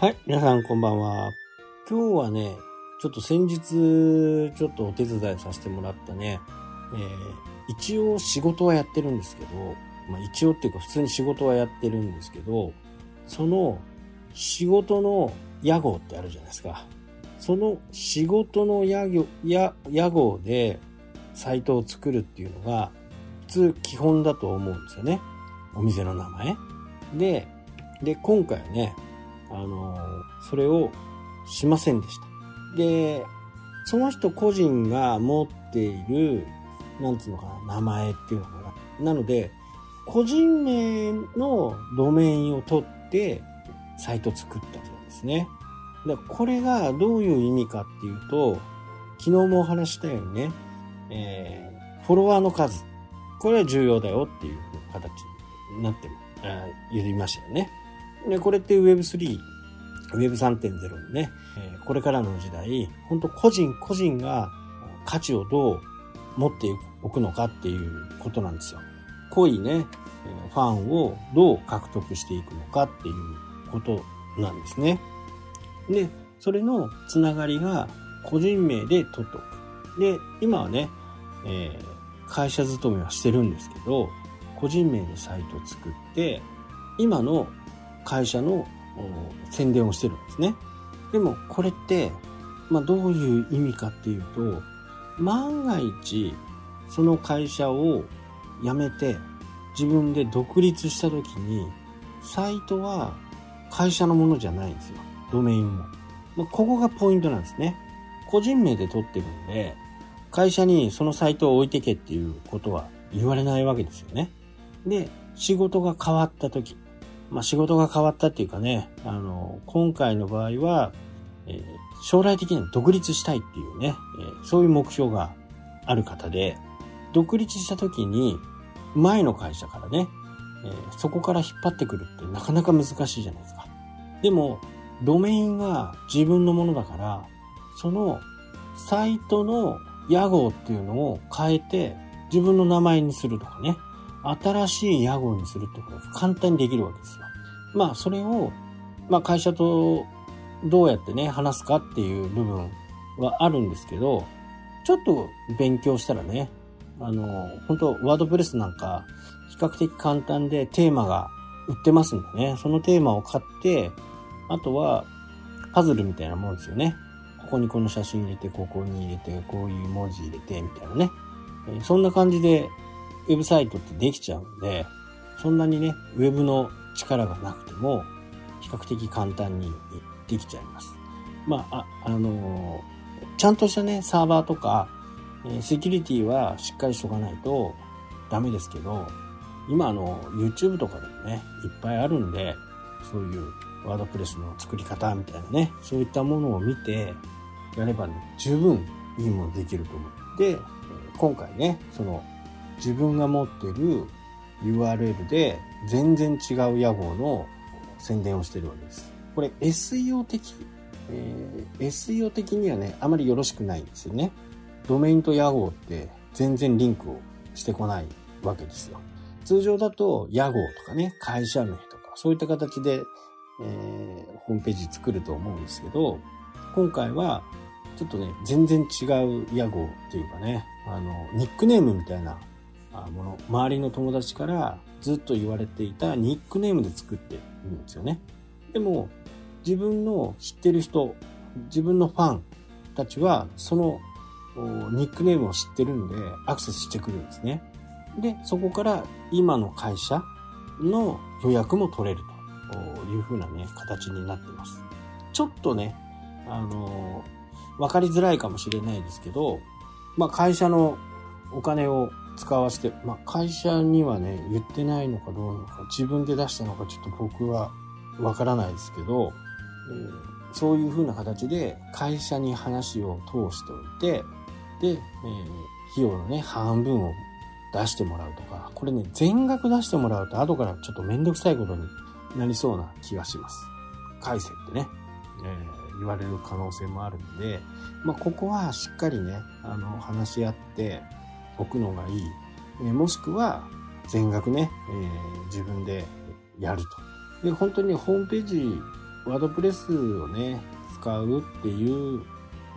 はい、皆さんこんばんは。今日はね、ちょっと先日、ちょっとお手伝いさせてもらったね、えー、一応仕事はやってるんですけど、まあ一応っていうか普通に仕事はやってるんですけど、その仕事の屋号ってあるじゃないですか。その仕事の屋号屋屋号でサイトを作るっていうのが普通基本だと思うんですよね。お店の名前。で、で、今回はね、あのそれをしませんでした。で、その人個人が持っている、なんつうのかな、名前っていうのかな。なので、個人名のドメインを取って、サイト作ったんですね。だこれがどういう意味かっていうと、昨日もお話したようにね、えー、フォロワーの数。これは重要だよっていう形になっても、あ言いましたよね。で、これって Web3、Web3.0 のね、えーこれからの時代、本当個人個人が価値をどう持っておくのかっていうことなんですよ。濃いね、えーファンをどう獲得していくのかっていうことなんですね。で、それのつながりが個人名で取っておく。で、今はね、えー会社勤めはしてるんですけど、個人名でサイトを作って、今の会社の宣伝をしてるんですね。でもこれって、まあ、どういう意味かっていうと、万が一、その会社を辞めて自分で独立した時に、サイトは会社のものじゃないんですよ。ドメインも。まあ、ここがポイントなんですね。個人名で取ってるんで、会社にそのサイトを置いてけっていうことは言われないわけですよね。で、仕事が変わった時、まあ仕事が変わったっていうかね、あの、今回の場合は、えー将来的には独立したいっていうね、えーそういう目標がある方で、独立した時に前の会社からね、えーそこから引っ張ってくるってなかなか難しいじゃないですか。でも、ドメインが自分のものだから、そのサイトの屋号っていうのを変えて自分の名前にするとかね、新しい屋号にするってことが簡単にできるわけですよ。まあ、それを、まあ、会社とどうやってね、話すかっていう部分はあるんですけど、ちょっと勉強したらね、あの、本当ワードプレスなんか、比較的簡単でテーマが売ってますんでね、そのテーマを買って、あとは、パズルみたいなもんですよね。ここにこの写真入れて、ここに入れて、こういう文字入れて、みたいなね。そんな感じで、ウェブサイトってできちゃうんで、そんなにね、ウェブの力がなくても、比較的簡単にできちゃいます。まあ、あ、あのーちゃんとしたね、サーバーとか、えセキュリティはしっかりしとかないとダメですけど、今あの、YouTube とかでもね、いっぱいあるんで、そういうワードプレスの作り方みたいなね、そういったものを見て、やればね、十分いいものできると思う。で、今回ね、その、自分が持ってる URL で全然違う屋号の宣伝をしてるわけです。これ SEO 的、えー SEO 的にはね、あまりよろしくないんですよね。ドメインと屋号って全然リンクをしてこないわけですよ。通常だと屋号とかね、会社名とか、そういった形で、えーホームページ作ると思うんですけど、今回はちょっとね、全然違う屋号っていうかね、あの、ニックネームみたいなもの、周りの友達からずっと言われていたニックネームで作っているんですよね。でも、自分の知ってる人、自分のファンたちは、そのニックネームを知ってるんで、アクセスしてくるんですね。で、そこから今の会社の予約も取れるというふうなね、形になってます。ちょっとね、あのわかりづらいかもしれないですけど、まあ会社のお金を使わせて、まあ会社にはね、言ってないのかどうなのか、自分で出したのかちょっと僕はわからないですけど、えーそういう風な形で会社に話を通しておいて、で、えー費用のね、半分を出してもらうとか、これね、全額出してもらうと後からちょっとめんどくさいことになりそうな気がします。返せってね、えー言われる可能性もあるんで、まあ、ここはしっかりね、あの、話し合っておくのがいい。えもしくは、全額ね、えー自分でやると。で、本当にホームページワードプレスをね、使うっていう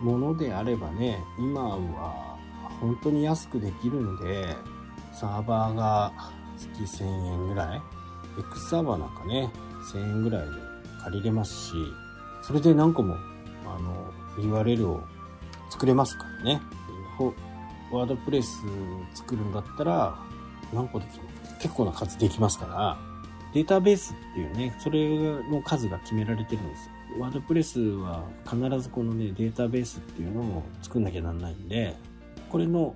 ものであればね、今は本当に安くできるんで、サーバーが月1000円ぐらい ?X サーバーなんかね、1000円ぐらいで借りれますし、それで何個も、あの、URL を作れますからね。ワードプレス作るんだったら、何個できる結構な数できますから、データベースっていうね、それの数が決められてるんです。ワードプレスは必ずこのね、データベースっていうのを作んなきゃなんないんで、これの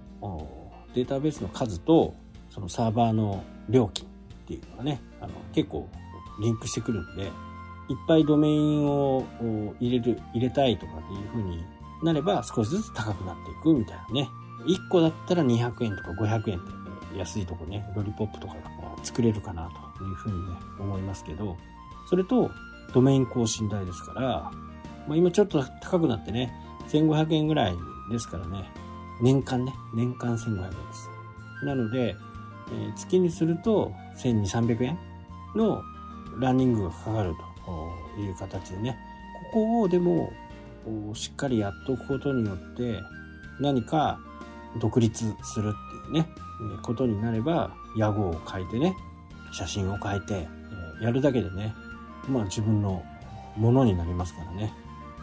データベースの数と、そのサーバーの料金っていうのがね、あの結構リンクしてくるんで、いっぱいドメインを入れる、入れたいとかっていう風になれば少しずつ高くなっていくみたいなね。1個だったら200円とか500円って安いとこね、ロリポップとかが作れるかなというふうにね、思いますけど、それとドメイン更新代ですから、まあ、今ちょっと高くなってね、1500円ぐらいですからね、年間ね、年間1500円です。なので、えー、月にすると1200、300円のランニングがかかるという形でね、ここをでもしっかりやっておくことによって何か独立するっていうね、ことになれば、屋号を変えてね、写真を変えて、やるだけでね、まあ自分のものになりますからね。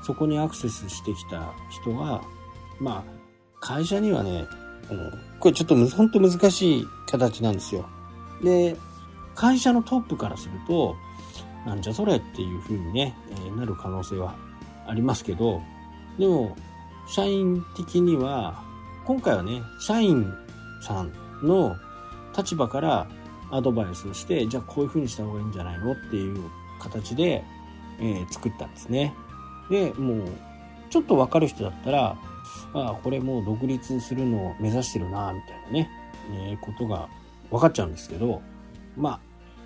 そこにアクセスしてきた人は、まあ、会社にはね、これちょっと本当難しい形なんですよ。で、会社のトップからすると、なんじゃそれっていう風にね、えなる可能性はありますけど、でも、社員的には、今回はね、社員さんの立場からアドバイスをして、じゃあこういう風にした方がいいんじゃないのっていう形で、えー、作ったんですね。で、もう、ちょっとわかる人だったら、ああ、これもう独立するのを目指してるな、みたいなね、えー、ことが分かっちゃうんですけど、まあ、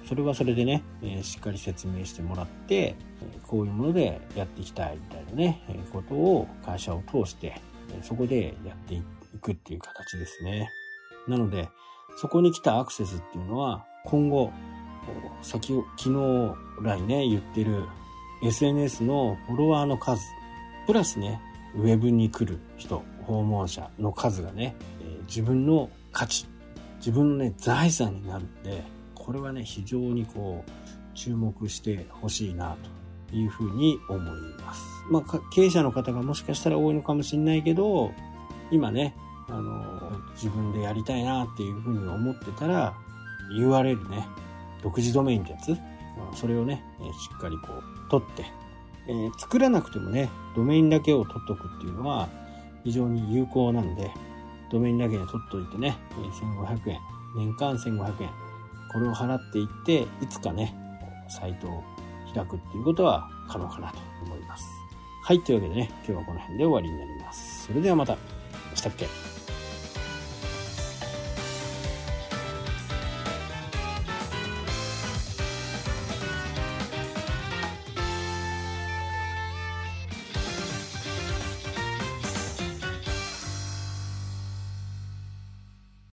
それはそれでね、えー、しっかり説明してもらって、こういうものでやっていきたいみたいなね、え、ことを会社を通して、そこでやっていってくっていう形ですね。なので、そこに来たアクセスっていうのは、今後、先、昨日来ね、言ってる SNS のフォロワーの数、プラスね、ウェブに来る人、訪問者の数がね、え自分の価値、自分のね、財産になるんで、これはね、非常にこう、注目してほしいな、というふうに思います。まあ、経営者の方がもしかしたら多いのかもしれないけど、今ね、あの、自分でやりたいなっていうふうに思ってたら、URL ね、独自ドメインってやつ、それをね、しっかりこう、取って、えー、作らなくてもね、ドメインだけを取っとくっていうのは非常に有効なんで、ドメインだけで取っといてね、1500円、年間1500円、これを払っていって、いつかね、サイトを開くっていうことは可能かなと思います。はい、というわけでね、今日はこの辺で終わりになります。それではまた。したっけ？